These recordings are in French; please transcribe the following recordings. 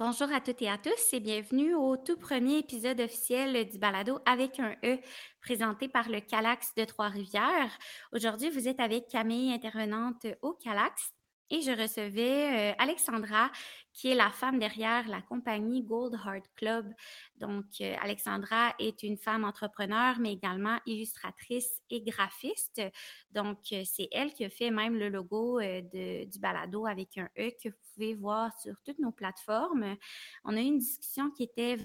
Bonjour à toutes et à tous et bienvenue au tout premier épisode officiel du balado avec un E présenté par le Calax de Trois-Rivières. Aujourd'hui, vous êtes avec Camille, intervenante au Calax. Et je recevais euh, Alexandra, qui est la femme derrière la compagnie Gold Heart Club. Donc, euh, Alexandra est une femme entrepreneur, mais également illustratrice et graphiste. Donc, euh, c'est elle qui a fait même le logo du balado avec un E que vous pouvez voir sur toutes nos plateformes. On a eu une discussion qui était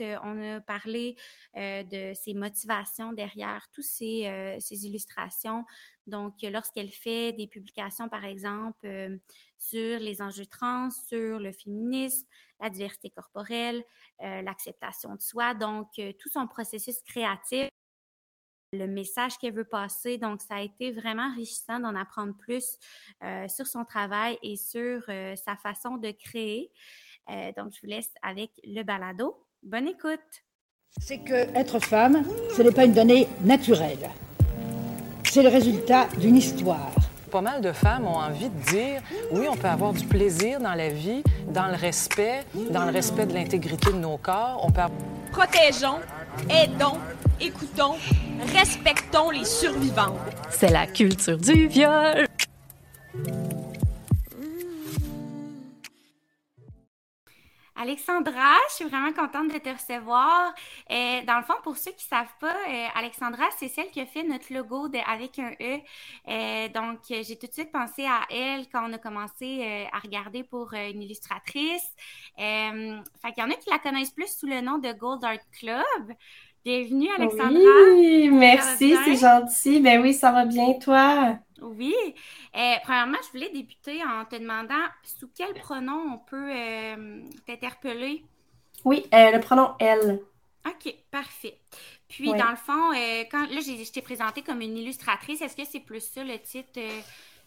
on a parlé de ses motivations derrière toutes ces illustrations. Donc, lorsqu'elle fait des publications, par exemple, sur les enjeux trans, sur le féminisme, la diversité corporelle, l'acceptation de soi, donc tout son processus créatif, le message qu'elle veut passer. Donc, ça a été vraiment enrichissant d'en apprendre plus sur son travail et sur sa façon de créer. donc, je vous laisse avec le balado. Bonne écoute. C'est que être femme, ce n'est pas une donnée naturelle. C'est le résultat d'une histoire. Pas mal de femmes ont envie de dire oui, on peut avoir du plaisir dans la vie, dans le respect, dans le respect de l'intégrité de nos corps. On peut Protégeons, aidons, écoutons, respectons les survivants. C'est la culture du viol. Alexandra, je suis vraiment contente de te recevoir. Euh, dans le fond, pour ceux qui ne savent pas, euh, Alexandra, c'est celle qui a fait notre logo avec un E. Euh, donc, j'ai tout de suite pensé à elle quand on a commencé à regarder pour une illustratrice. fait qu'il y en a qui la connaissent plus sous le nom de Gold Art Club. Bienvenue, Alexandra. Oui, merci, c'est gentil. Ben oui, ça va bien, toi? Oui. Euh, premièrement, je voulais débuter en te demandant sous quel pronom on peut euh, t'interpeller? Oui, euh, le pronom elle. OK, parfait. Puis, dans le fond, quand là, je t'ai présentée comme une illustratrice, est-ce que c'est plus ça le titre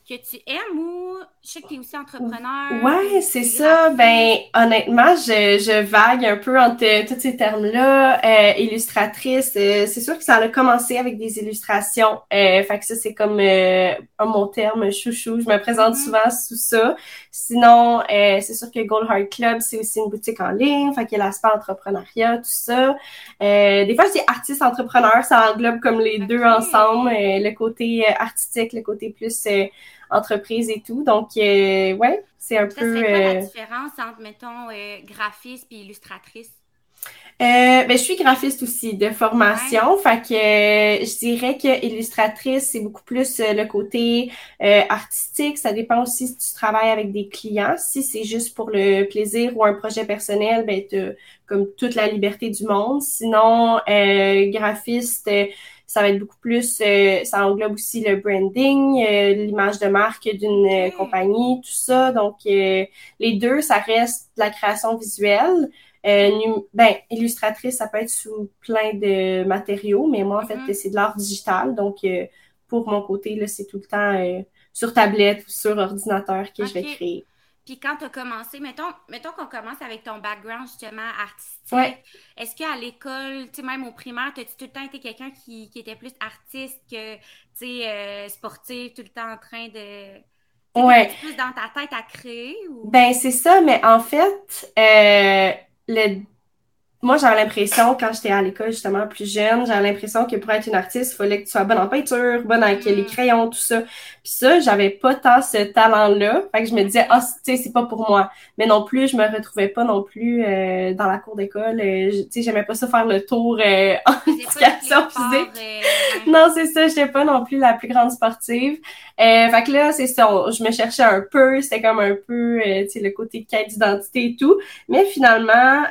que tu aimes ou je sais que tu es aussi entrepreneur? Ouais, c'est ça. Ben, honnêtement, je, je vague un peu entre tous ces termes-là. Euh, illustratrice, euh, c'est sûr que ça a commencé avec des illustrations. Euh, fait que ça, c'est comme euh, mon terme chouchou. Je me présente mm-hmm. souvent sous ça. Sinon, euh, c'est sûr que Gold Heart Club, c'est aussi une boutique en ligne. Fait qu'il y a l'aspect entrepreneuriat, tout ça. des fois, c'est artiste entrepreneur. Ça englobe comme les deux ensemble. le côté artistique, le côté plus entreprise et tout. Donc, euh, ouais, c'est un peu. C'est quoi la euh, différence entre, mettons, euh, graphiste et illustratrice? Euh, ben, je suis graphiste aussi de formation, fait que je dirais que illustratrice c'est beaucoup plus le côté artistique. Ça dépend aussi si tu travailles avec des clients. Si c'est juste pour le plaisir ou un projet personnel, ben tu comme toute la liberté du monde. Sinon, graphiste ça va être beaucoup plus, euh, ça englobe aussi le branding, euh, l'image de marque d'une euh, compagnie, tout ça. Donc, les deux, ça reste de la création visuelle. ben, illustratrice, ça peut être sous plein de matériaux, mais moi, en fait, mm-hmm. c'est de l'art digital. Donc, pour mon côté, là, c'est tout le temps sur tablette ou sur ordinateur que je vais créer. Puis quand tu as commencé, mettons, mettons qu'on commence avec ton background justement artistique. Est-ce qu'à l'école, tu sais, même au primaire, as-tu tout le temps été quelqu'un qui, était plus artiste que, tu sais, euh, sportif, tout le temps en train de. Ouais. plus dans ta tête à créer? Ou... Ben, c'est ça, mais en fait, euh, le moi, j'avais l'impression, quand j'étais à l'école, justement, plus jeune, j'avais l'impression que pour être une artiste, il fallait que tu sois bonne en peinture, bonne avec les mm. crayons, tout ça. Puis ça, j'avais pas tant ce talent-là. Fait que je me disais, ah, tu sais, c'est pas pour moi. Mais non plus, je me retrouvais pas non plus euh, dans la cour d'école. Euh, tu sais, j'aimais pas ça faire le tour euh, en éducation physique. Euh, non, c'est ça, j'étais pas non plus la plus grande sportive. fait que là, c'est ça, je me cherchais un peu, c'était comme un peu, tu sais, le côté quête d'identité et tout. Mais finalement,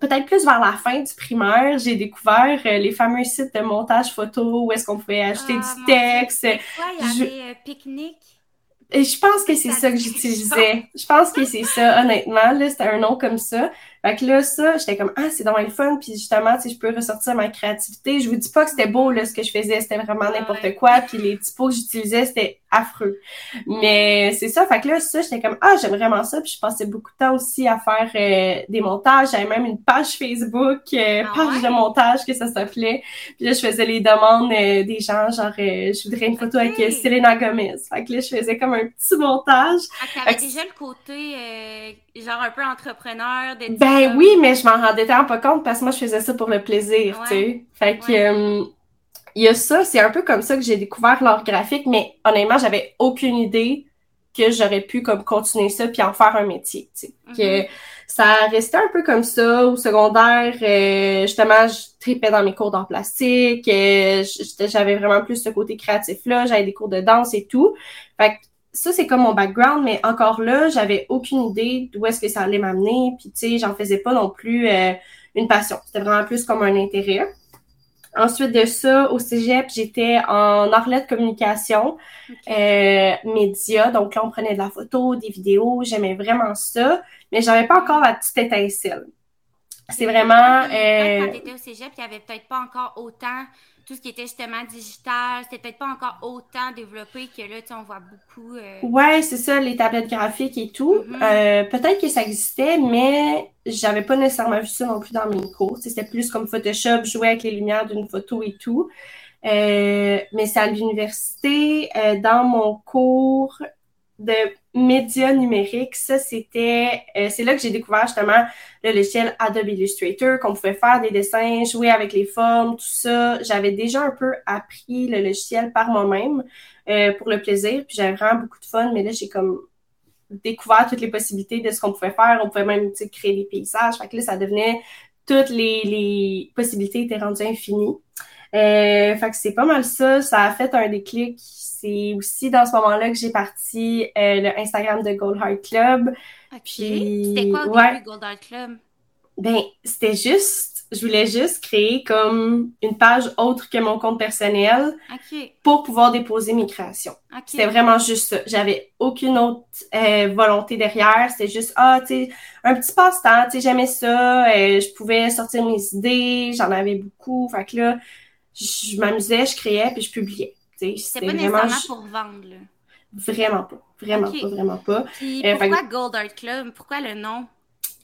peut-être plus vers la fin du primaire, j'ai découvert euh, les fameux sites de montage photo où est-ce qu'on pouvait acheter du ah, texte. Quoi, il y avait euh, pique-nique? Je pense que c'est ça que j'utilisais. Je pense que c'est ça, honnêtement. Là, c'était un nom comme ça. Fait que là, ça, j'étais comme, ah, c'est dans le fun. Puis justement, tu sais, je peux ressortir ma créativité. Je vous dis pas que c'était beau, là, ce que je faisais. C'était vraiment n'importe quoi. Puis les typos que j'utilisais, c'était affreux. Mais c'est ça. Fait que là, ça, j'étais comme, ah, j'aime vraiment ça. Puis je passais beaucoup de temps aussi à faire euh, des montages. J'avais même une page Facebook, euh, ah page de montage que ça s'appelait. Puis là, je faisais les demandes euh, des gens, genre, je voudrais une photo avec Selena Gomez. Fait que là, je faisais comme un petit montage. Ah, t'avais déjà le côté genre un peu entrepreneur. De ben oui, mais je m'en rendais tellement pas compte parce que moi, je faisais ça pour le plaisir, tu sais. Fait que, euh, il y a ça, c'est un peu comme ça que j'ai découvert l'art graphique, mais honnêtement, j'avais aucune idée que j'aurais pu comme continuer ça puis en faire un métier, tu sais. Que mm-hmm. ça restait un peu comme ça au secondaire. Euh, justement, je tripais dans mes cours d'art plastique. Euh, j'avais vraiment plus ce côté créatif-là. J'avais des cours de danse et tout. Fait que ça, c'est comme mon background, mais encore là, j'avais aucune idée d'où est-ce que ça allait m'amener. Puis, tu sais, j'en faisais pas non plus euh, une passion. C'était vraiment plus comme un intérêt. Ensuite de ça, au cégep, j'étais en arlette communication, euh, média. Donc là, on prenait de la photo, des vidéos. J'aimais vraiment ça, mais j'avais pas encore la petite étincelle. C'est vraiment... Quand euh, tu étais au cégep, il y avait peut-être pas encore autant tout ce qui était justement digital, c'était peut-être pas encore autant développé que là, tu sais, on voit beaucoup. Euh... Ouais, c'est ça, les tablettes graphiques et tout. Mm-hmm. euh, peut-être que ça existait, mais j'avais pas nécessairement vu ça non plus dans mes cours. C'était plus comme Photoshop, jouer avec les lumières d'une photo et tout. Euh, mais c'est à l'université, euh, dans mon cours de médias numériques, ça c'était, euh, c'est là que j'ai découvert justement le logiciel Adobe Illustrator, qu'on pouvait faire des dessins, jouer avec les formes, tout ça. J'avais déjà un peu appris le logiciel par moi-même euh, pour le plaisir, puis j'avais vraiment beaucoup de fun, mais là j'ai comme découvert toutes les possibilités de ce qu'on pouvait faire. On pouvait même créer des paysages. Fait que là, ça devenait toutes les, les possibilités étaient rendues infinies. Euh, fait que c'est pas mal ça. Ça a fait un déclic c'est aussi dans ce moment-là que j'ai parti euh, le Instagram de Gold Heart Club. OK. C'était quoi au début, Gold Heart Club? Ben, c'était juste, je voulais juste créer comme une page autre que mon compte personnel pour pouvoir déposer mes créations. C'était vraiment juste ça. J'avais aucune autre euh, volonté derrière. C'était juste, ah, tu sais, un petit passe-temps, tu sais, j'aimais ça. Euh, je pouvais sortir mes idées, j'en avais beaucoup. Fait que là, je m'amusais, je créais, puis je publiais. C'est pas nécessairement pour vendre, là. Vraiment pas. Vraiment pas, vraiment pas. Euh, pourquoi Gold Art Club? Pourquoi le nom?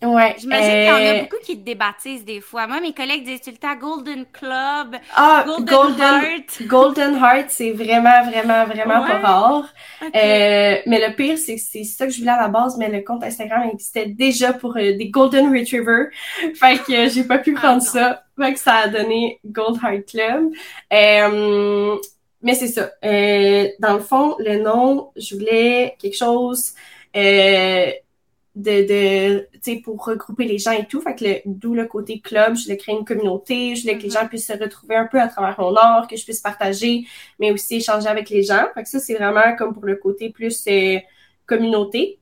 Ouais. J'imagine qu'il y en a euh, beaucoup qui te débaptisent des fois. Moi, mes collègues disent tout le temps Golden Club, ah, Golden, Heart. Golden Heart, c'est vraiment, vraiment, vraiment pas rare. Euh, mais le pire, c'est que c'est ça que je voulais à la base, mais le compte Instagram existait déjà pour des Golden Retriever. fait que j'ai pas pu ah, prendre ça. Fait que ça a donné Gold Heart Club. Mais c'est ça. Euh, dans le fond, le nom, je voulais quelque chose euh, de, de tu sais, pour regrouper les gens et tout. Fait que d'où le côté club, je voulais créer une communauté, je voulais que les mm-hmm. gens puissent se retrouver un peu à travers mon art, que je puisse partager, mais aussi échanger avec les gens. Fait que ça, c'est vraiment comme pour le côté plus euh, communauté.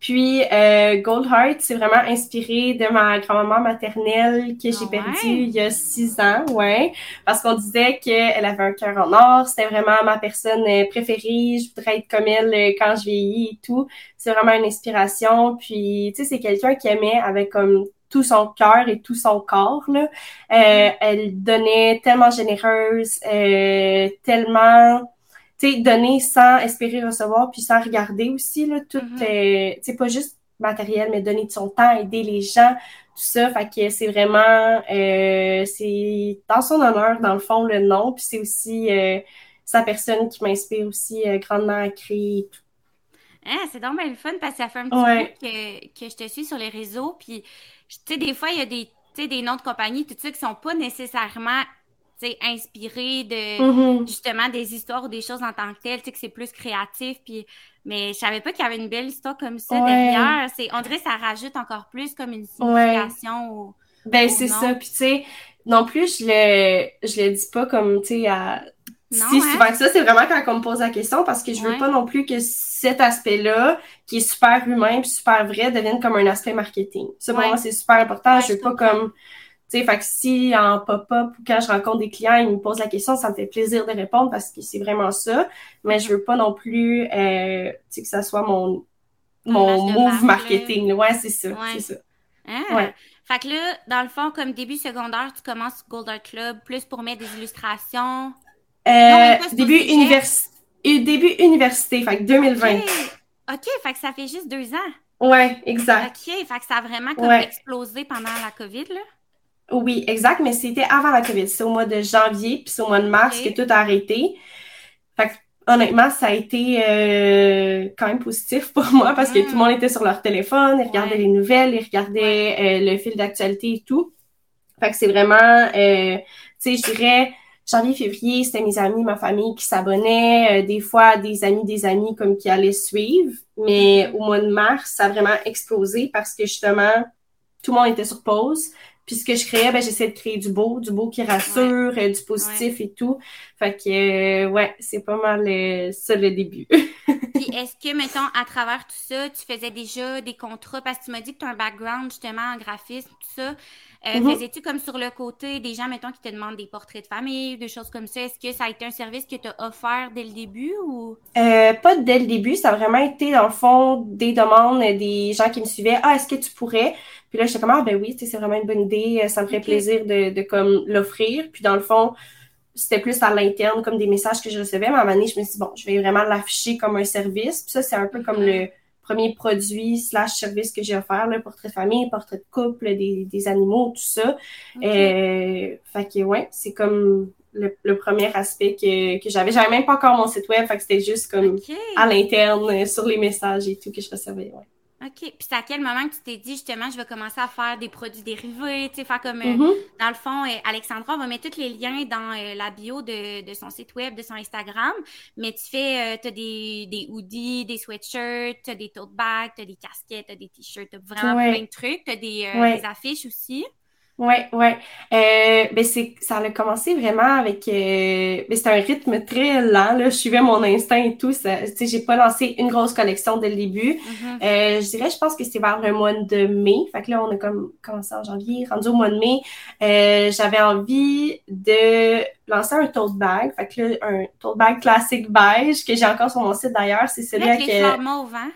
Puis euh, Gold Heart, c'est vraiment inspiré de ma grand-maman maternelle que j'ai ah perdue il y a six ans, ouais, parce qu'on disait qu'elle avait un cœur en or, c'était vraiment ma personne euh, préférée, je voudrais être comme elle euh, quand je vieillis et tout. C'est vraiment une inspiration. Puis, tu sais, c'est quelqu'un qui aimait avec comme tout son cœur et tout son corps. Là. Euh, elle donnait tellement généreuse, euh, tellement donner sans espérer recevoir, puis sans regarder aussi, là, tout, mm pas juste matériel, mais donner de son temps, aider les gens, tout ça. Fait que c'est vraiment, euh, c'est dans son honneur, dans le fond, le nom, puis c'est aussi euh, sa personne qui m'inspire aussi grandement à créer tout. Ah, c'est donc bien le fun parce que ça fait un petit peu que, que je te suis sur les réseaux. Puis, tu sais, des fois, il y a des, des noms de compagnie, tout ça, qui sont pas nécessairement inspiré de mm-hmm. justement des histoires ou des choses en tant que telles, que c'est plus créatif. Puis, mais je savais pas qu'il y avait une belle histoire comme ça derrière. C'est, on dirait que ça rajoute encore plus comme une signification au. Ben, c'est ça. Puis, tu sais, non plus, je le, je le dis pas comme, tu sais, à. si hein? souvent que ça, c'est vraiment quand on me pose la question parce que je veux pas non plus que cet aspect-là, qui est super humain puis super vrai, devienne comme un aspect marketing. Ça, pour moi, c'est super important. je veux pas comme sais, fait que si en pop-up ou quand je rencontre des clients, ils me posent la question, ça me fait plaisir de répondre parce que c'est vraiment ça. Mais je veux pas non plus euh, que ça soit mon, mon move marketing. Ouais, c'est ça. C'est ça. Ah. Ouais. Fait que là, dans le fond, comme début secondaire, tu commences Gold Art Club plus pour mettre des illustrations. Euh, début, université début université, fait que 2020. OK, fait que ça fait juste deux ans. Ouais, exact. OK, fait que ça a vraiment comme explosé pendant la COVID, là. Oui, exact, mais c'était avant la COVID. C'est au mois de janvier, puis c'est au mois de mars que tout a arrêté. Fait que, honnêtement, ça a été euh, quand même positif pour moi parce que tout le Mm. monde était sur leur téléphone, ils regardaient Ouais. les nouvelles, ils regardaient euh, le fil d'actualité et tout. Fait que c'est vraiment, euh, tu sais, je dirais, janvier, février, c'était mes amis, ma famille qui s'abonnaient, euh, des fois des amis, des amis comme qui allaient suivre. Mais Mm. au mois de mars, ça a vraiment explosé parce que justement, tout le monde était sur pause. Puis ce que je créais, ben, j'essayais de créer du beau, du beau qui rassure, euh, du positif et tout. Fait que, euh, ouais, c'est pas mal euh, ça le début. Puis est-ce que, mettons, à travers tout ça, tu faisais déjà des contrats, parce que tu m'as dit que tu as un background justement en graphisme, tout ça. Euh, Mhm. Faisais-tu comme sur le côté des gens, mettons, qui te demandent des portraits de famille, des choses comme ça? Est-ce que ça a été un service que tu as offert dès le début ou? Euh, pas dès le début, ça a vraiment été dans le fond des demandes des gens qui me suivaient. Ah, est-ce que tu pourrais? Puis là, j'étais comme, ah, ben oui, c'est vraiment une bonne idée, ça me ferait plaisir de, de comme l'offrir. Puis dans le fond, c'était plus à l'interne, comme des messages que je recevais. Mais à un moment donné, je me suis dit, bon, je vais vraiment l'afficher comme un service. Puis ça, c'est un peu comme Mhm. le premier produit slash service que j'ai offert, le portrait de famille, portrait de couple, des, des animaux, tout ça. Euh, fait que ouais, c'est comme le, le premier aspect que, que j'avais. J'avais même pas encore mon site web, fait que c'était juste comme à l'interne, euh, sur les messages et tout que je recevais. Ouais. OK. Puis c'est à quel moment que tu t'es dit, justement, je vais commencer à faire des produits dérivés, tu sais, faire comme, euh, Mhm. dans le fond, euh, Alexandra, on va mettre tous les liens dans euh, la bio de, de son site web, de son Instagram, mais tu fais, euh, t'as des, des hoodies, des sweatshirts, t'as des tote bags, t'as des casquettes, t'as des t-shirts, t'as vraiment Ouais. plein de trucs, des, euh, Ouais. des affiches aussi. Ouais, ouais. Euh, ben c'est, ça a commencé vraiment avec, euh, ben c'était un rythme très lent, là. Je suivais mon instinct et tout. Ça, j'ai pas lancé une grosse collection dès le début. Mhm. Euh, je dirais, je pense que c'était vers le mois de mai. Fait que là, on a comme commencé en janvier, rendu au mois de mai. J'avais envie de lancer un tote bag. Fait que là, un tote bag classique beige que j'ai encore sur mon site d'ailleurs. C'est celui Avec avec, les hein?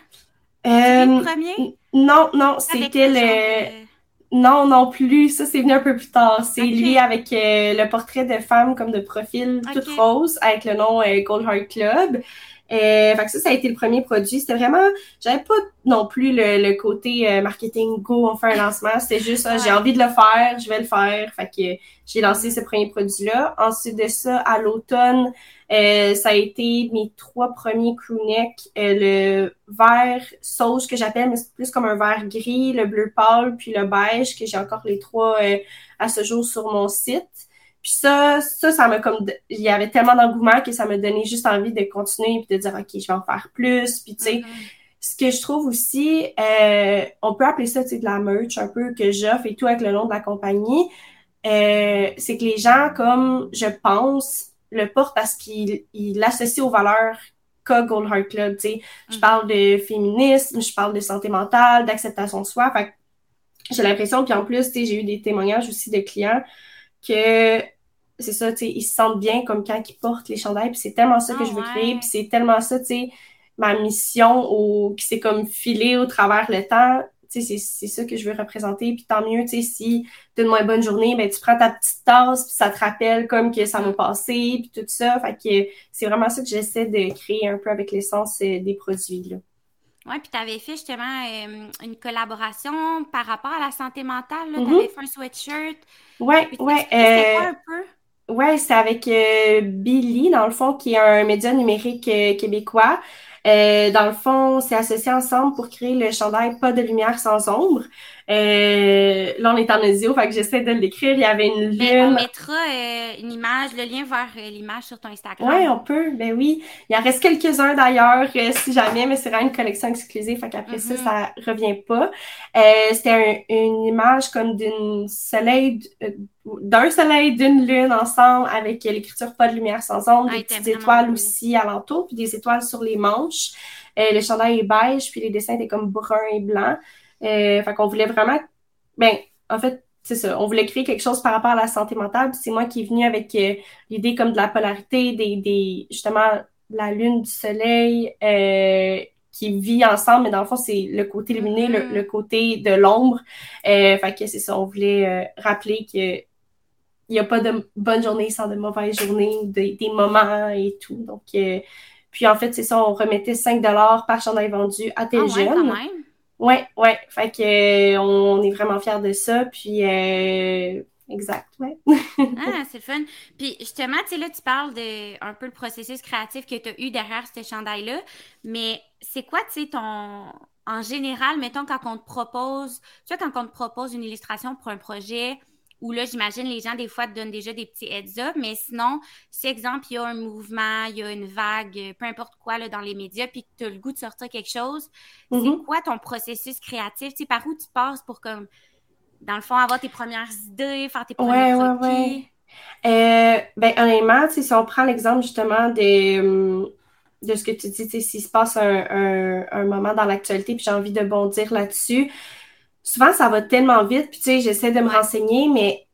C'est euh, le premier? non, non, c'était le non, non plus. Ça, c'est venu un peu plus tard. C'est lui avec euh, le portrait de femme comme de profil, Ok. toute rose, avec le nom euh, Gold Heart Club. Euh, fait que ça, ça a été le premier produit. C'était vraiment, j'avais pas non plus le, le côté euh, marketing go, on fait un lancement. C'était juste, ah, j'ai envie de le faire, je vais le faire. Fait que j'ai lancé ce premier produit-là. Ensuite de ça, à l'automne, euh, ça a été mes trois premiers crewnecks. Euh, le vert sauge que j'appelle, mais c'est plus comme un vert gris, le bleu pâle, puis le beige, que j'ai encore les trois euh, à ce jour sur mon site. Puis ça, ça, ça m'a comme... Il y avait tellement d'engouement que ça m'a donné juste envie de continuer puis de dire, OK, je vais en faire plus. Puis tu sais, Mhm. ce que je trouve aussi, euh, on peut appeler ça, tu sais, de la merch un peu que j'offre et tout avec le nom de la compagnie. Euh, c'est que les gens, comme je pense, le portent parce qu'ils ils l'associent aux valeurs qu'a Gold Heart Club. Tu sais, je parle de féminisme, je parle de santé mentale, d'acceptation de soi. Fait j'ai l'impression, puis en plus, tu sais, j'ai eu des témoignages aussi de clients que c'est ça, tu sais, ils se sentent bien comme quand ils portent les chandails, puis c'est tellement ça que Ah je veux ouais. créer, puis c'est tellement ça, tu sais, ma mission au, qui s'est comme filée au travers le temps, c'est, ça que je veux représenter, puis tant mieux, tu sais, si t'as une moins bonne journée, ben tu prends ta petite tasse, puis ça te rappelle comme que ça va passer, puis tout ça, fait que c'est vraiment ça que j'essaie de créer un peu avec l'essence euh, des produits, là. Ouais, puis tu avais fait justement euh, une collaboration par rapport à la santé mentale. Tu Mhm. avais fait un sweatshirt. Tu expliquais c'est euh, un peu? Ouais, c'est avec euh, Billy, dans le fond, qui est un média numérique euh, québécois. Euh, dans le fond, c'est associé ensemble pour créer le chandail Pas de lumière sans ombre. Euh, là, on est en audio, fait que j'essaie de l'écrire. Il y avait une Ben, on lune. mettra euh, une image, le lien vers euh, l'image sur ton Instagram. Ouais, on peut, ben oui. Il en reste quelques-uns d'ailleurs, euh, si jamais, mais c'est vraiment une collection exclusive, fait qu'après ça, Mhm. ça revient pas. Euh, c'était un- une image comme d'une soleil, d'un soleil, d'une lune ensemble, avec l'écriture pas de lumière sans ombre, Ah, des petites étoiles beau. aussi alentour, puis des étoiles sur les manches. Euh, le chandail est beige, puis les dessins étaient comme brun et blanc. Euh, fait qu'on voulait vraiment, ben, en fait, c'est ça, on voulait créer quelque chose par rapport à la santé mentale, puis c'est moi qui est venue avec euh, l'idée comme de la polarité, des, des justement la lune, du soleil euh, qui vit ensemble, mais dans le fond, c'est le côté lumineux, le, Mhm. le côté de l'ombre. Euh, fait que c'est ça, on voulait euh, rappeler que il n'y a pas de bonne journée sans de mauvaise journée, des, des moments et tout. Donc, euh, puis en fait, c'est ça, on remettait 5 par chandail vendu à Ah tes ouais, jeunes. quand même. Ouais, ouais. Fait que euh, on est vraiment fiers de ça. Puis euh, exact, ouais. ah, c'est le fun. Puis justement, tu sais, là, tu parles de un peu le processus créatif que tu as eu derrière ce chandail-là, mais c'est quoi, tu sais, ton. En général, mettons, quand on te propose, tu vois, quand on te propose une illustration pour un projet, où là, j'imagine, les gens, des fois, te donnent déjà des petits heads-up, mais sinon, si, exemple, il y a un mouvement, il y a une vague, peu importe quoi, là, dans les médias, puis que tu as le goût de sortir quelque chose, c'est Mhm. quoi ton processus créatif? Tu sais, par où tu passes pour, comme, dans le fond, avoir tes premières idées, faire tes premiers Ouais, ouais, croquis? Euh, ben, honnêtement, tu sais, si on prend l'exemple justement de, de ce que tu dis, tu sais, s'il se passe un, un, un moment dans l'actualité, puis j'ai envie de bondir là-dessus, souvent ça va tellement vite, puis tu sais, j'essaie de me renseigner, mais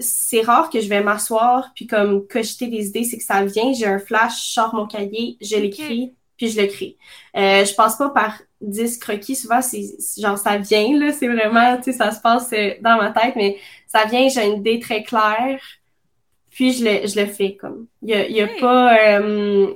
c'est rare que je vais m'asseoir, puis comme cocheter des idées, c'est que ça vient, j'ai un flash, je sors mon cahier, je l'écris, puis je le crée. Euh, je passe pas par 10 croquis, souvent c'est genre ça vient, là, c'est vraiment, tu sais, ça se passe euh, dans ma tête, mais ça vient, j'ai une idée très claire, puis je le, je le fais comme. Il y a, y a pas. euh,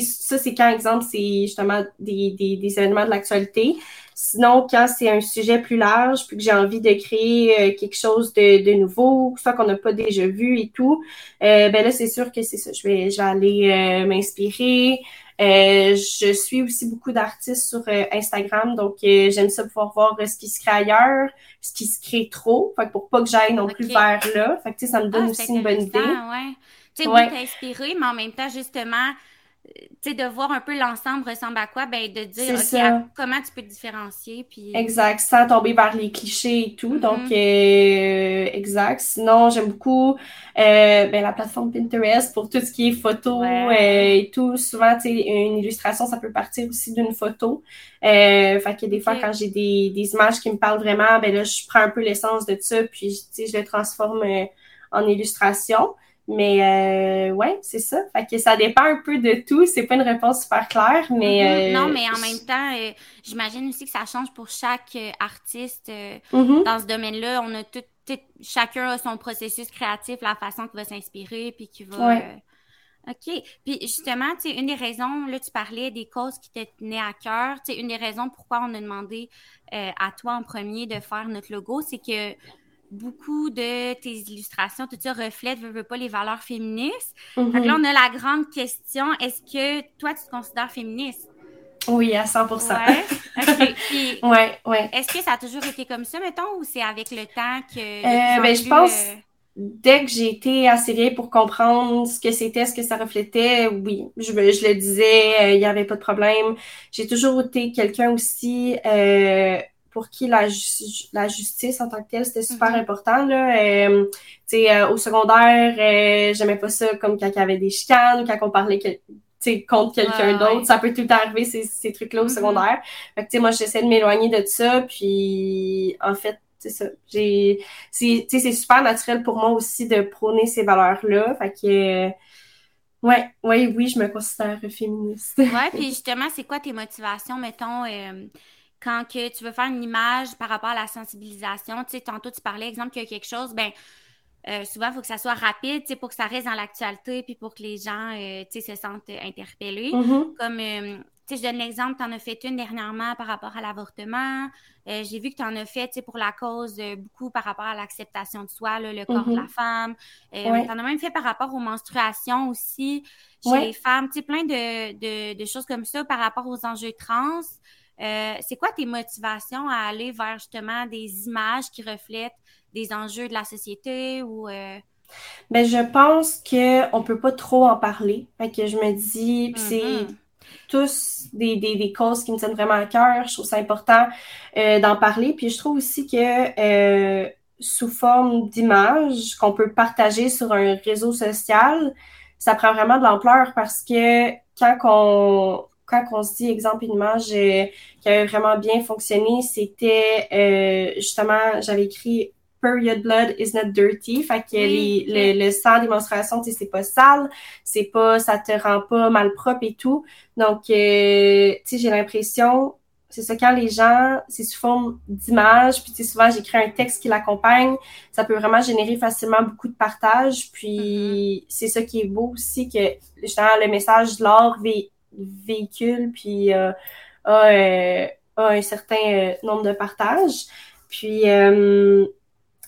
ça, c'est quand, exemple, c'est justement des, des, des événements de l'actualité. Sinon, quand c'est un sujet plus large, puis que j'ai envie de créer euh, quelque chose de, de nouveau, soit qu'on n'a pas déjà vu et tout, euh, ben là, c'est sûr que c'est ça. Je vais, je vais aller euh, m'inspirer. Je suis aussi beaucoup d'artistes sur Instagram, donc j'aime ça pouvoir voir ce qui se crée ailleurs, ce qui se crée trop, fait que pour pas que j'aille non plus vers là. Fait que ça me donne Ah, aussi c'est une bonne idée. ouais. Tu sais, Ouais. oui, t'es inspiré, mais en même temps, justement, de voir un peu l'ensemble ressemble à quoi, ben, de dire, à- comment tu peux te différencier, puis... Exact, sans tomber vers les clichés et tout. Donc, euh, exact. Sinon, j'aime beaucoup euh, ben, la plateforme Pinterest pour tout ce qui est photo Ouais. euh, et tout. Souvent, tu sais, une illustration, ça peut partir aussi d'une photo. Fait que des fois, quand j'ai des, des images qui me parlent vraiment, ben là, je prends un peu l'essence de ça, puis je le transforme en illustration. Mais euh, ouais, c'est ça. Fait que ça dépend un peu de tout. C'est pas une réponse super claire, mais Mhm. Non, euh, mais en même temps, euh, j'imagine aussi que ça change pour chaque euh, artiste. euh, mhm. dans ce domaine-là, on a tout, tout- chacun a son processus créatif, la façon qu'il va s'inspirer, puis qu'il va... Ouais. OK. Puis justement, tu sais, une des raisons, là, tu parlais des causes qui te tenaient à cœur. Tu sais, une des raisons pourquoi on a demandé à toi en premier de faire notre logo, c'est que beaucoup de tes illustrations, tout ça reflète, veux, veux pas, les valeurs féministes. Fait que là, Mhm. on a la grande question, est-ce que toi, tu te considères féministe? Oui, à 100%. Ouais. OK. Puis, Ouais, ouais. est-ce que ça a toujours été comme ça, mettons, ou c'est avec le temps que. Euh, plus ben, je pense- euh, Dès que j'ai été assez vieille pour comprendre ce que c'était, ce que ça reflétait, oui, je, le disais, euh, il n'y avait pas de problème. J'ai toujours été quelqu'un aussi pour qui la, ju- la justice en tant que telle, c'était super Mhm. important. Là. Euh, euh, au secondaire, euh, j'aimais pas ça comme quand il y avait des chicanes quand on parlait que, contre quelqu'un ouais. d'autre. Ça peut tout arriver, ces, ces trucs-là au Mhm. secondaire. Fait que, moi, j'essaie de m'éloigner de ça. Puis, en fait, c'est ça. C'est, super naturel pour moi aussi de prôner ces valeurs-là. Fait que, ouais, ouais, oui, je me considère féministe. Ouais, puis justement, c'est quoi tes motivations, mettons, euh, quand que tu veux faire une image par rapport à la sensibilisation? Tu sais, tantôt, tu parlais, exemple, qu'il y a quelque chose, ben, euh, souvent, il faut que ça soit rapide, tu sais, pour que ça reste dans l'actualité, puis pour que les gens, euh, tu sais, se sentent euh, interpellés. Mhm. Comme, euh, tu sais, je donne l'exemple, tu en as fait une dernièrement par rapport à l'avortement. J'ai vu que tu en as fait, tu sais, pour la cause, beaucoup par rapport à l'acceptation de soi, là, le corps de Mhm. la femme. Ouais. Tu en as même fait par rapport aux menstruations aussi, chez Ouais. les femmes, tu sais, plein de, de, de choses comme ça par rapport aux enjeux trans. Euh, c'est quoi tes motivations à aller vers justement des images qui reflètent des enjeux de la société ou... euh, Ben, je pense que on peut pas trop en parler. Fait que je me dis, c'est Mhm. tous des, des, des causes qui me tiennent vraiment à cœur. Je trouve ça important euh, d'en parler. Puis je trouve aussi que euh, sous forme d'image qu'on peut partager sur un réseau social, ça prend vraiment de l'ampleur parce que quand on quand on se dit, exemple, une image euh, qui avait vraiment bien fonctionné, c'était euh, justement, j'avais écrit Period blood is not dirty. Fait que Oui, les, le, le sang des menstruations, tu sais, c'est pas sale, c'est pas, ça te rend pas malpropre et tout. Donc, euh, tu sais, j'ai l'impression, c'est ça, quand les gens, c'est sous forme d'image, puis tu sais, souvent, j'écris un texte qui l'accompagne, ça peut vraiment générer facilement beaucoup de partage, puis c'est ça qui est beau aussi, que justement, le message de l'art véhicule, puis euh, a, euh, a un certain euh, nombre de partages. Puis,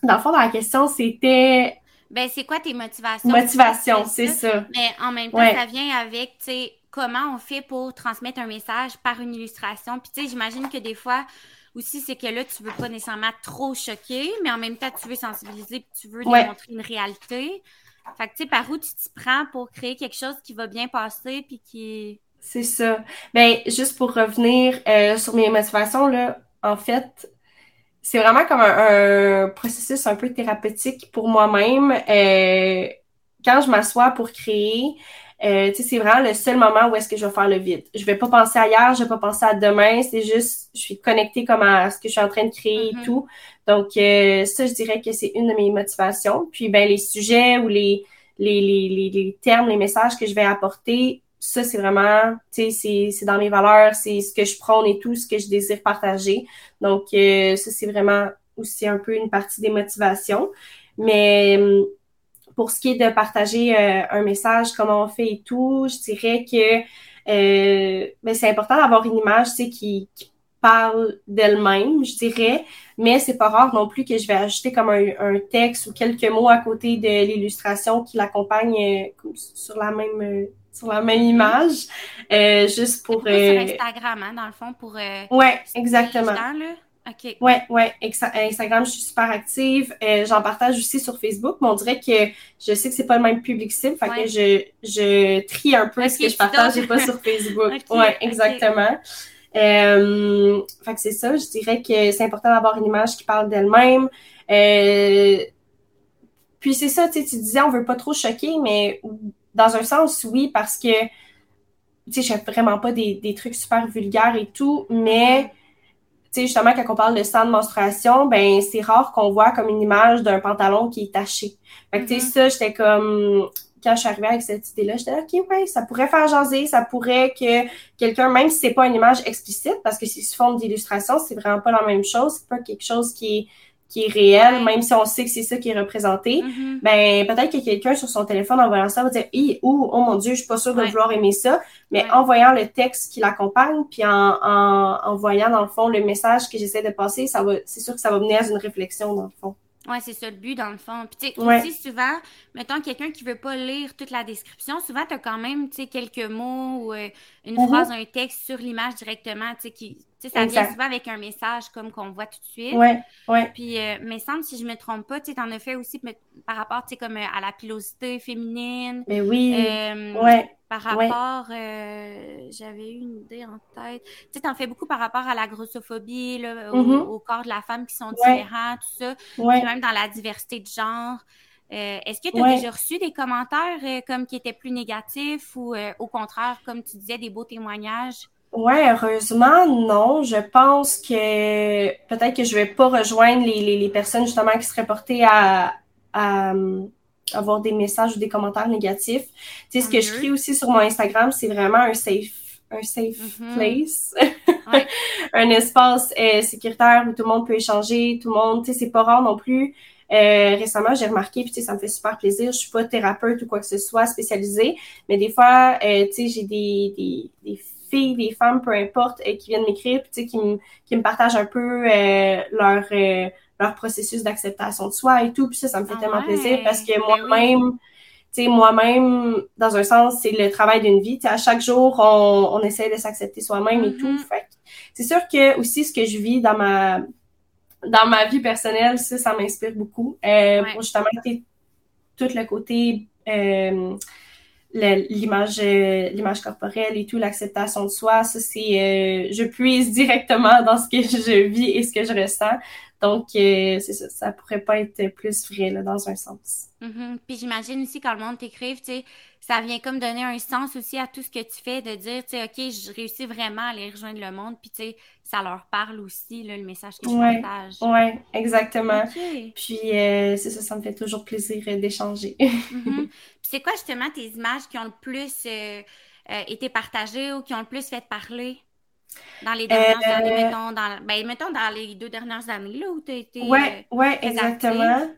dans le fond, dans la question, c'était Ben, c'est quoi tes motivations? motivation, c'est ça. Mais en même temps, Ouais. ça vient avec, tu sais, comment on fait pour transmettre un message par une illustration. Puis, tu sais, j'imagine que des fois, aussi, c'est que là, tu veux pas nécessairement trop choquer, mais en même temps, tu veux sensibiliser puis tu veux Ouais. démontrer une réalité. Fait que, tu sais, par où tu t'y prends pour créer quelque chose qui va bien passer puis qui... C'est ça. Ben, juste pour revenir euh, sur mes motivations, là, en fait, c'est vraiment comme un, un processus un peu thérapeutique pour moi-même. Euh, quand je m'assois pour créer, euh, tu sais, c'est vraiment le seul moment où est-ce que je vais faire le vide. Je vais pas penser à hier, je vais pas penser à demain, c'est juste, je suis connectée comme à ce que je suis en train de créer Mhm. et tout. Donc, euh, ça, je dirais que c'est une de mes motivations. Puis, ben, les sujets ou les, les, les, les, les termes, les messages que je vais apporter, ça, c'est vraiment, tu sais, c'est, dans mes valeurs, c'est ce que je prône et tout, ce que je désire partager. Donc, euh, ça, c'est vraiment aussi un peu une partie des motivations. Mais hum, pour ce qui est de partager euh, un message, comment on fait et tout, je dirais que euh, ben, c'est important d'avoir une image, tu sais, qui, qui parle d'elle-même, je dirais, mais c'est pas rare non plus que je vais ajouter comme un, un texte ou quelques mots à côté de l'illustration qui l'accompagne euh, sur la même euh, sur la même image, euh, juste pour euh, sur Instagram, hein, dans le fond, pour... euh, ouais, exactement. gens, là? OK. Ouais, Instagram, je suis super active. Euh, J'en partage aussi sur Facebook, mais on dirait que je sais que c'est pas le même public cible, fait Ouais. que je, je trie un peu ce que je partage et pas sur Facebook. Ok, ouais, exactement. Euh, fait que c'est ça, je dirais que c'est important d'avoir une image qui parle d'elle-même. Euh, puis c'est ça, tu disais, on veut pas trop choquer, mais dans un sens, oui, parce que, tu sais, je fais vraiment pas des, des trucs super vulgaires et tout, mais tu sais, justement, quand on parle de sang de menstruation, ben, c'est rare qu'on voit comme une image d'un pantalon qui est taché. Fait que, tu sais, Mhm. ça, j'étais comme, quand je suis arrivée avec cette idée-là, j'étais là, OK, ouais, ça pourrait faire jaser, ça pourrait que quelqu'un, même si c'est pas une image explicite, parce que c'est sous forme d'illustration, c'est vraiment pas la même chose, c'est pas quelque chose qui est, qui est réel, même si on sait que c'est ça qui est représenté. Mhm. Ben, peut-être que quelqu'un sur son téléphone en voyant ça va dire, oh, oh mon Dieu, je suis pas sûre de Ouais. vouloir aimer ça. Mais Ouais. en voyant le texte qui l'accompagne, puis en, en, en voyant, dans le fond, le message que j'essaie de passer, ça va, c'est sûr que ça va mener à une réflexion, dans le fond. Ouais, c'est ça le but dans le fond. Puis tu sais, souvent, mettons quelqu'un qui veut pas lire toute la description, souvent tu as quand même, tu sais, quelques mots ou euh, une Mhm. phrase, un texte sur l'image directement, tu sais, qui, tu sais, ça vient souvent avec un message comme qu'on voit tout de suite. Ouais, ouais. Puis, euh, mais semble, si je me trompe pas, tu sais, t'en as fait aussi mais, par rapport, tu sais, comme euh, à la pilosité féminine. Mais oui, euh, ouais, Par rapport, euh, j'avais eu une idée en tête. Tu sais, t'en fais beaucoup par rapport à la grossophobie, là, au, Mhm. au corps de la femme qui sont Ouais. différents, tout ça. ouais. Puis même dans la diversité de genre. Euh, Est-ce que tu as Ouais. déjà reçu des commentaires euh, comme qui étaient plus négatifs ou euh, au contraire, comme tu disais, des beaux témoignages? Ouais, heureusement, non. Je pense que peut-être que je vais pas rejoindre les, les, les personnes justement qui seraient portées à, à euh, avoir des messages ou des commentaires négatifs. Tu sais, ce que je mieux. crie aussi sur mon Instagram, c'est vraiment un safe, un safe Mhm. place. Ouais. un espace euh, sécuritaire où tout le monde peut échanger, tout le monde, tu sais, c'est pas rare non plus. Euh, récemment, j'ai remarqué, puis tu sais, ça me fait super plaisir. Je suis pas thérapeute ou quoi que ce soit spécialisé, mais des fois, euh, tu sais, j'ai des, des, des filles, des femmes, peu importe, euh, qui viennent m'écrire, puis tu sais, qui me, qui me partagent un peu euh, leur, euh, leur processus d'acceptation de soi et tout. Puis ça, ça me fait Ah tellement ouais. plaisir parce que Ben moi-même, tu sais, moi-même, dans un sens, c'est le travail d'une vie. Tu sais, à chaque jour, on, on essaie de s'accepter soi-même et tout. Fait que c'est sûr que aussi ce que je vis dans ma dans ma vie personnelle, ça, ça m'inspire beaucoup. Euh, Ouais. Pour justement tout le côté euh, l'image euh, l'image corporelle et tout, l'acceptation de soi, ça c'est euh, je puise directement dans ce que je vis et ce que je ressens. Donc euh, c'est ça, ça pourrait pas être plus vrai là, dans un sens. Mhm. Puis j'imagine aussi quand le monde t'écrive, tu sais, ça vient comme donner un sens aussi à tout ce que tu fais, de dire, tu sais, OK, je réussis vraiment à aller rejoindre le monde, puis tu sais, ça leur parle aussi, là, le message que je Ouais. partage. Ouais, exactement. Puis euh, c'est ça, ça me fait toujours plaisir euh, d'échanger. Mhm. Puis c'est quoi justement tes images qui ont le plus euh, euh, été partagées ou qui ont le plus fait parler dans les dernières années, mettons, dans, ben, mettons dans les deux dernières années, là, où tu as été... Ouais, ouais, très exactement.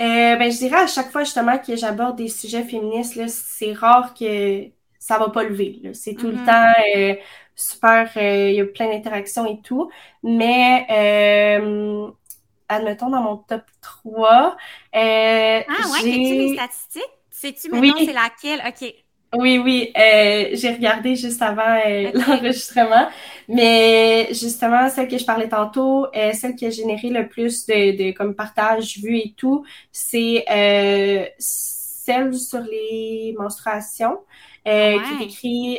Euh, ben, je dirais à chaque fois justement que j'aborde des sujets féministes, là, c'est rare que ça va pas lever. C'est tout le temps euh, super, euh, il y a plein d'interactions et tout. Mais admettons, dans mon top 3, euh, Ah ouais, t'as-tu les statistiques? Sais-tu maintenant Oui. c'est laquelle? OK. Oui, oui, euh, j'ai regardé juste avant euh, l'enregistrement, mais justement, celle que je parlais tantôt, euh, celle qui a généré le plus de, de comme partage, vues et tout, c'est euh, celle sur les menstruations, euh, Ouais. qui décrit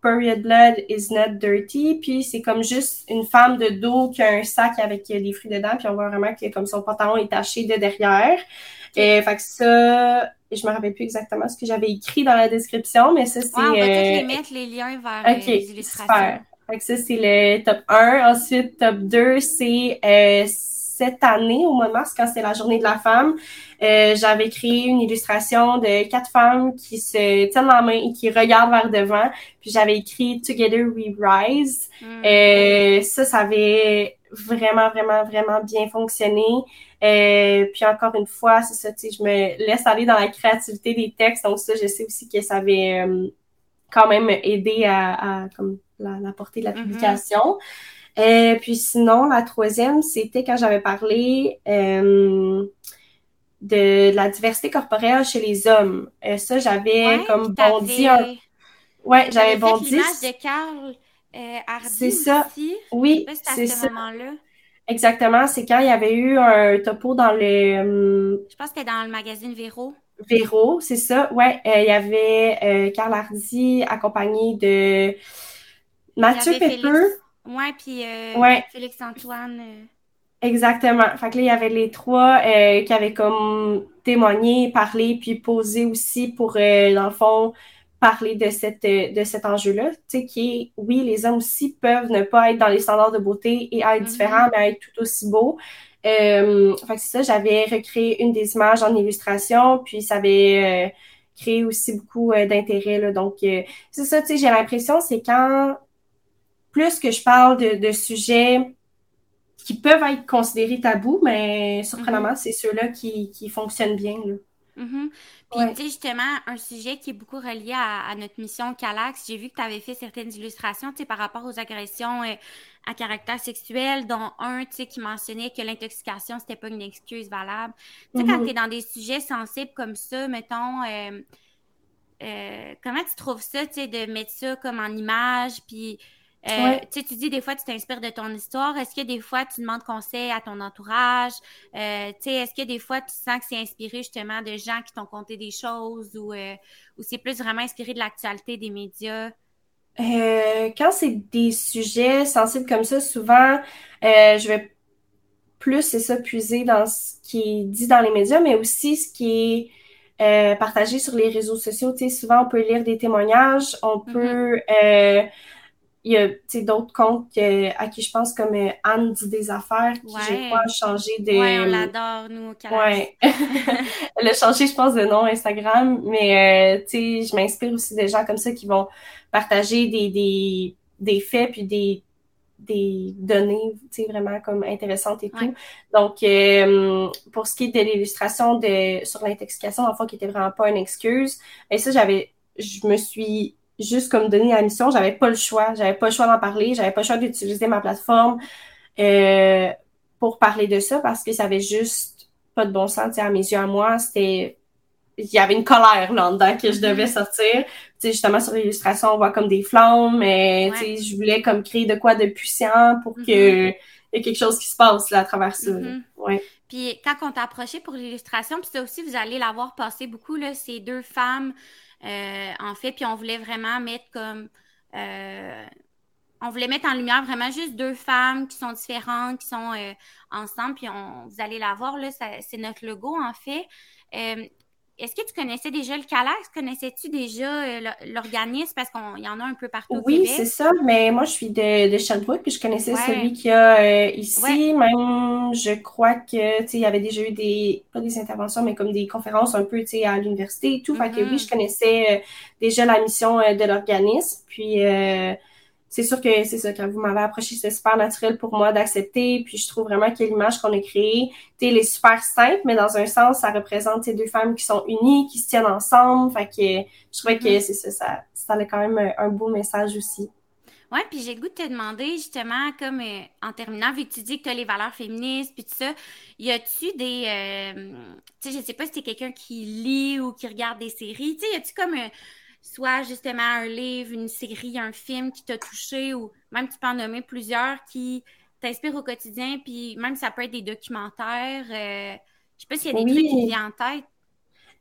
Period blood is not dirty, puis c'est comme juste une femme de dos qui a un sac avec des fruits dedans, puis on voit vraiment que comme son pantalon est taché de derrière. Et fait que ça, je me rappelle plus exactement ce que j'avais écrit dans la description, mais ça c'est Ouais, on va tous euh, les mettre, les liens vers euh, Ok, les illustrations. super. Fait que ça, c'est le top 1. Ensuite, top 2, c'est euh, cette année, au mois de mars, quand c'était la journée de la femme, euh, j'avais créé une illustration de quatre femmes qui se tiennent la main et qui regardent vers devant. Puis j'avais écrit Together We Rise. Hmm. Euh, ça, ça avait vraiment, vraiment, vraiment bien fonctionné. Euh, puis encore une fois, c'est ça, tu sais, je me laisse aller dans la créativité des textes. Donc ça, je sais aussi que ça avait euh, quand même aidé à, à comme la, la portée de la Mhm. publication. Euh, puis sinon, la troisième, c'était quand j'avais parlé de, de la diversité corporelle chez les hommes. Ça, j'avais Ouais, comme bondi un... Ouais, j'avais bondi... l'image de Carl euh, C'est ça. aussi. Oui, c'est ça. moment-là. Exactement, c'est quand il y avait eu un topo dans le hum, Je pense que c'était dans le magazine Véro. Véro, c'est ça. Ouais, euh, il y avait euh, Carl Hardy accompagné de Mathieu Pepper. Félix- Ouais, puis euh, Ouais. Félix-Antoine. euh, Exactement. Fait que là, il y avait les trois euh, qui avaient comme témoigné, parlé, puis posé aussi pour, euh, dans le fond, parler de cette euh, de cet enjeu-là, tu sais, qui est, oui, les hommes aussi peuvent ne pas être dans les standards de beauté et être Mhm. différents, mais être tout aussi beaux. Euh, fait que c'est ça, j'avais recréé une des images en illustration, puis ça avait euh, créé aussi beaucoup euh, d'intérêt, là. Donc, euh, c'est ça, tu sais, j'ai l'impression, c'est quand plus que je parle de, de sujets qui peuvent être considérés tabous, mais surprenamment, c'est ceux-là qui, qui fonctionnent bien. Là. Mhm. Puis, Ouais. tu sais, justement, un sujet qui est beaucoup relié à, à notre mission Calax, j'ai vu que tu avais fait certaines illustrations, tu sais, par rapport aux agressions euh, à caractère sexuel, dont un, tu sais, qui mentionnait que l'intoxication, c'était pas une excuse valable. Tu sais, quand Mhm. tu es dans des sujets sensibles comme ça, mettons, euh, euh, comment tu trouves ça, tu sais, de mettre ça comme en image, puis... euh, Ouais. Tu dis des fois tu t'inspires de ton histoire. Est-ce que des fois tu demandes conseil à ton entourage? Euh, est-ce que des fois tu sens que c'est inspiré justement de gens qui t'ont conté des choses ou, euh, ou c'est plus vraiment inspiré de l'actualité des médias? Euh, quand c'est des sujets sensibles comme ça, souvent, euh, je vais plus, c'est ça, puiser dans ce qui est dit dans les médias, mais aussi ce qui est partagé sur les réseaux sociaux. Tu sais, souvent, on peut lire des témoignages, on peut... il y a d'autres comptes que- à qui je pense comme euh, Anne dit des affaires qui, Ouais. crois, a changé de... Ouais, on l'adore, nous, au. Ouais. Elle a changé, je pense, de nom Instagram, mais euh, tu sais, je m'inspire aussi des gens comme ça qui vont partager des, des, des faits puis des, des données, tu sais, vraiment comme intéressantes et tout. Ouais. Donc, euh, pour ce qui est de l'illustration de sur l'intoxication, en fait, qui était vraiment pas une excuse, et ça, j'avais, je me suis juste comme donné la mission, j'avais pas le choix, j'avais pas le choix d'en parler, j'avais pas le choix d'utiliser ma plateforme euh, pour parler de ça parce que ça avait juste pas de bon sens, à mes yeux, à moi, c'était il y avait une colère là dedans que je devais sortir. Justement, sur l'illustration, on voit comme des flammes, mais je voulais comme créer de quoi de puissant pour que il y ait quelque chose qui se passe là à travers ça. Mhm. Ouais. Puis quand on t'a approché pour l'illustration, puis ça aussi, vous allez l'avoir passé beaucoup, là, ces deux femmes, euh, en fait, puis on voulait vraiment mettre comme... euh, on voulait mettre en lumière vraiment juste deux femmes qui sont différentes, qui sont euh, ensemble, puis vous allez la voir, c'est notre logo, en fait. Est-ce que tu connaissais déjà le Calax? Connaissais-tu déjà euh, l'organisme? Parce qu'il y en a un peu partout Oui, c'est ça, mais moi je suis de, de Sherbrooke, puis je connaissais Ouais. celui qu'il y a euh, ici. Ouais. Même, je crois que, il y avait déjà eu des, pas des interventions, mais comme des conférences un peu, à l'université et tout. Fait que oui, je connaissais euh, déjà la mission euh, de l'organisme. Puis, c'est sûr que c'est ça, quand vous m'avez approché, c'est super naturel pour moi d'accepter. Puis, je trouve vraiment que l'image qu'on a créée, elle est super simple, mais dans un sens, ça représente ces deux femmes qui sont unies, qui se tiennent ensemble. Fait que je trouvais que Mhm. c'est ça, ça, ça a quand même un, un beau message aussi. Oui, puis j'ai le goût de te demander justement, comme euh, en terminant, vu que tu dis que tu as les valeurs féministes, puis tout ça, y a-tu des. Euh, tu sais, je sais pas si t'es quelqu'un qui lit ou qui regarde des séries. Tu sais, y a-tu comme. Euh, soit justement un livre, une série, un film qui t'a touché, ou même tu peux en nommer plusieurs qui t'inspirent au quotidien, puis même ça peut être des documentaires. je sais pas s'il y a des trucs qui viennent en tête.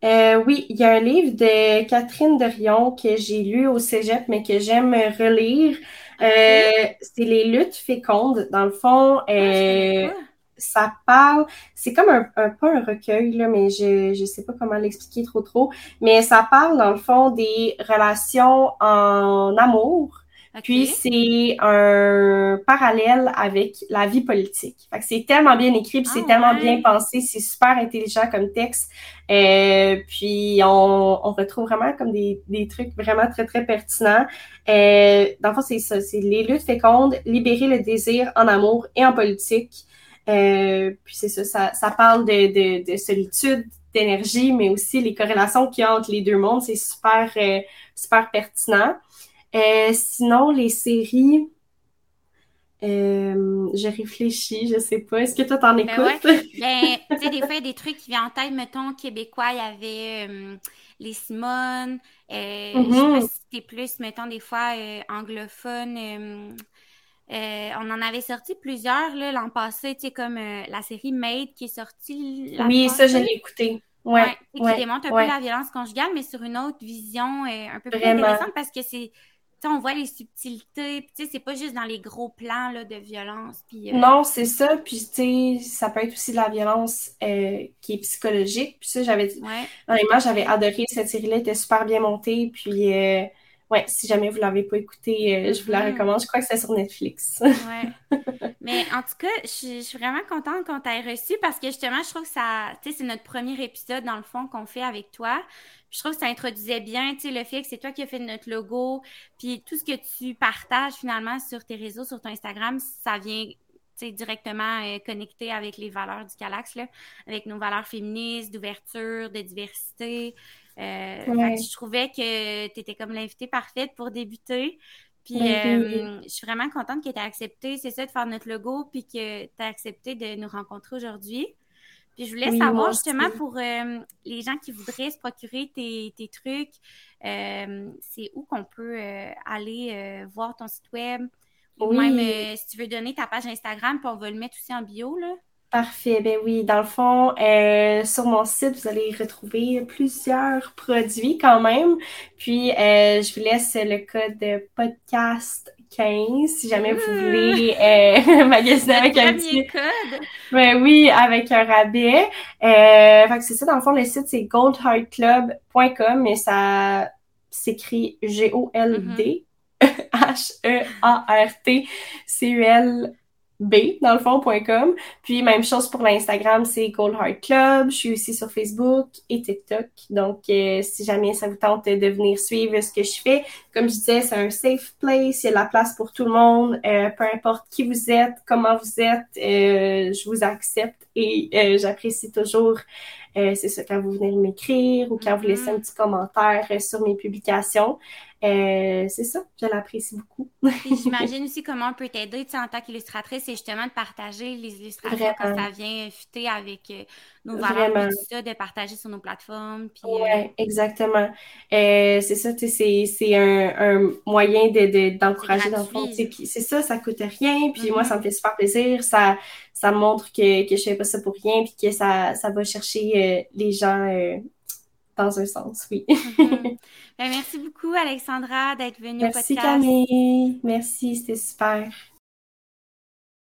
Euh, oui, il y a un livre de Catherine Derion que j'ai lu au cégep, mais que j'aime relire. Euh, c'est Les luttes fécondes. Dans le fond, ah, euh, ça parle, c'est comme un, un, pas un recueil, là, mais je ne sais pas comment l'expliquer trop trop, mais ça parle, dans le fond, des relations en amour puis c'est un parallèle avec la vie politique. Fait que c'est tellement bien écrit, puis c'est ah, tellement bien pensé, c'est super intelligent comme texte. Euh, puis on, on, retrouve vraiment comme des, des, trucs vraiment très très pertinents. Euh, dans le fond, c'est ça, c'est les luttes fécondes, libérer le désir en amour et en politique. Euh, puis c'est ça, ça, ça, parle de, de, de solitude, d'énergie, mais aussi les corrélations qu'il y a entre les deux mondes. C'est super euh, super pertinent. Euh, sinon, les séries, euh, je réfléchis, je sais pas. Est-ce que toi, t'en ben écoutes? Ben, tu sais, des fois, il y a des trucs qui viennent en tête. Mettons, québécois, il y avait euh, les Simone. Euh, Je sais pas mm-hmm. si c'était plus, mettons, des fois, anglophone. On en avait sorti plusieurs l'an passé, tu sais, comme la série Made qui est sortie. Oui, ça, je l'ai écouté. Ouais, ouais, qui démontre un peu la violence conjugale, mais sur une autre vision un peu plus intéressante parce que c'est on voit les subtilités, puis c'est pas juste dans les gros plans là, de violence. Euh, Non, c'est ça, puis ça peut être aussi de la violence euh, qui est psychologique. Puis ça, j'avais honnêtement, j'avais adoré cette série-là, elle était super bien montée, puis euh, ouais, si jamais vous l'avez pas écoutée, je vous la mm-hmm. recommande. Je crois que c'est sur Netflix. ouais. Mais en tout cas, je suis vraiment contente qu'on t'ait reçu parce que justement, je trouve que ça, tu sais, c'est notre premier épisode dans le fond qu'on fait avec toi je trouve que ça introduisait bien, tu sais, le fait que c'est toi qui as fait notre logo, puis tout ce que tu partages finalement sur tes réseaux, sur ton Instagram, ça vient directement euh, connecté avec les valeurs du Calax, là, avec nos valeurs féministes, d'ouverture, de diversité. Euh, je trouvais que tu étais comme l'invité parfaite pour débuter. Puis euh, je suis vraiment contente que tu aies accepté, c'est ça, de faire notre logo, puis que tu as accepté de nous rencontrer aujourd'hui. Puis je voulais savoir justement pour euh, les gens qui voudraient se procurer tes, trucs, euh, c'est où qu'on peut aller voir ton site web? Ou même si tu veux donner ta page Instagram, puis on va le mettre aussi en bio là? Parfait. Ben oui, dans le fond, sur mon site, vous allez retrouver plusieurs produits quand même. Puis, je vous laisse le code podcast 15 si jamais vous voulez euh, magasiner avec un petit code. Ben oui, avec un rabais. Euh, fait que c'est ça dans le fond le site c'est goldheartclub.com mais ça s'écrit G O B, dans le fond.com. Puis même chose pour l'Instagram, c'est Gold Heart Club. Je suis aussi sur Facebook et TikTok. Donc, euh, si jamais ça vous tente de venir suivre ce que je fais, comme je disais, c'est un safe place. Il y a la place pour tout le monde. Euh, peu importe qui vous êtes, comment vous êtes, euh, je vous accepte et j'apprécie toujours c'est ça, quand vous venez m'écrire ou quand vous laissez un mm-hmm. petit commentaire sur mes publications. Euh, c'est ça, je l'apprécie beaucoup. J'imagine aussi comment on peut t'aider en tant qu'illustratrice, c'est justement de partager les illustrations quand ça vient fitter avec euh, nos valeurs, tout ça, de partager sur nos plateformes. Oui, euh, exactement. c'est ça, c'est un, un, moyen d'encourager de, d'enfants. C'est ça, ça coûte rien, puis moi, ça me mm-hmm. fait super plaisir. Ça, ça montre que, que je fais pas ça pour rien, puis que ça, ça va chercher les gens dans un sens, oui. Mm-hmm. Ben, merci beaucoup, Alexandra, d'être venue merci, au podcast. Merci, Camille. Merci, c'était super.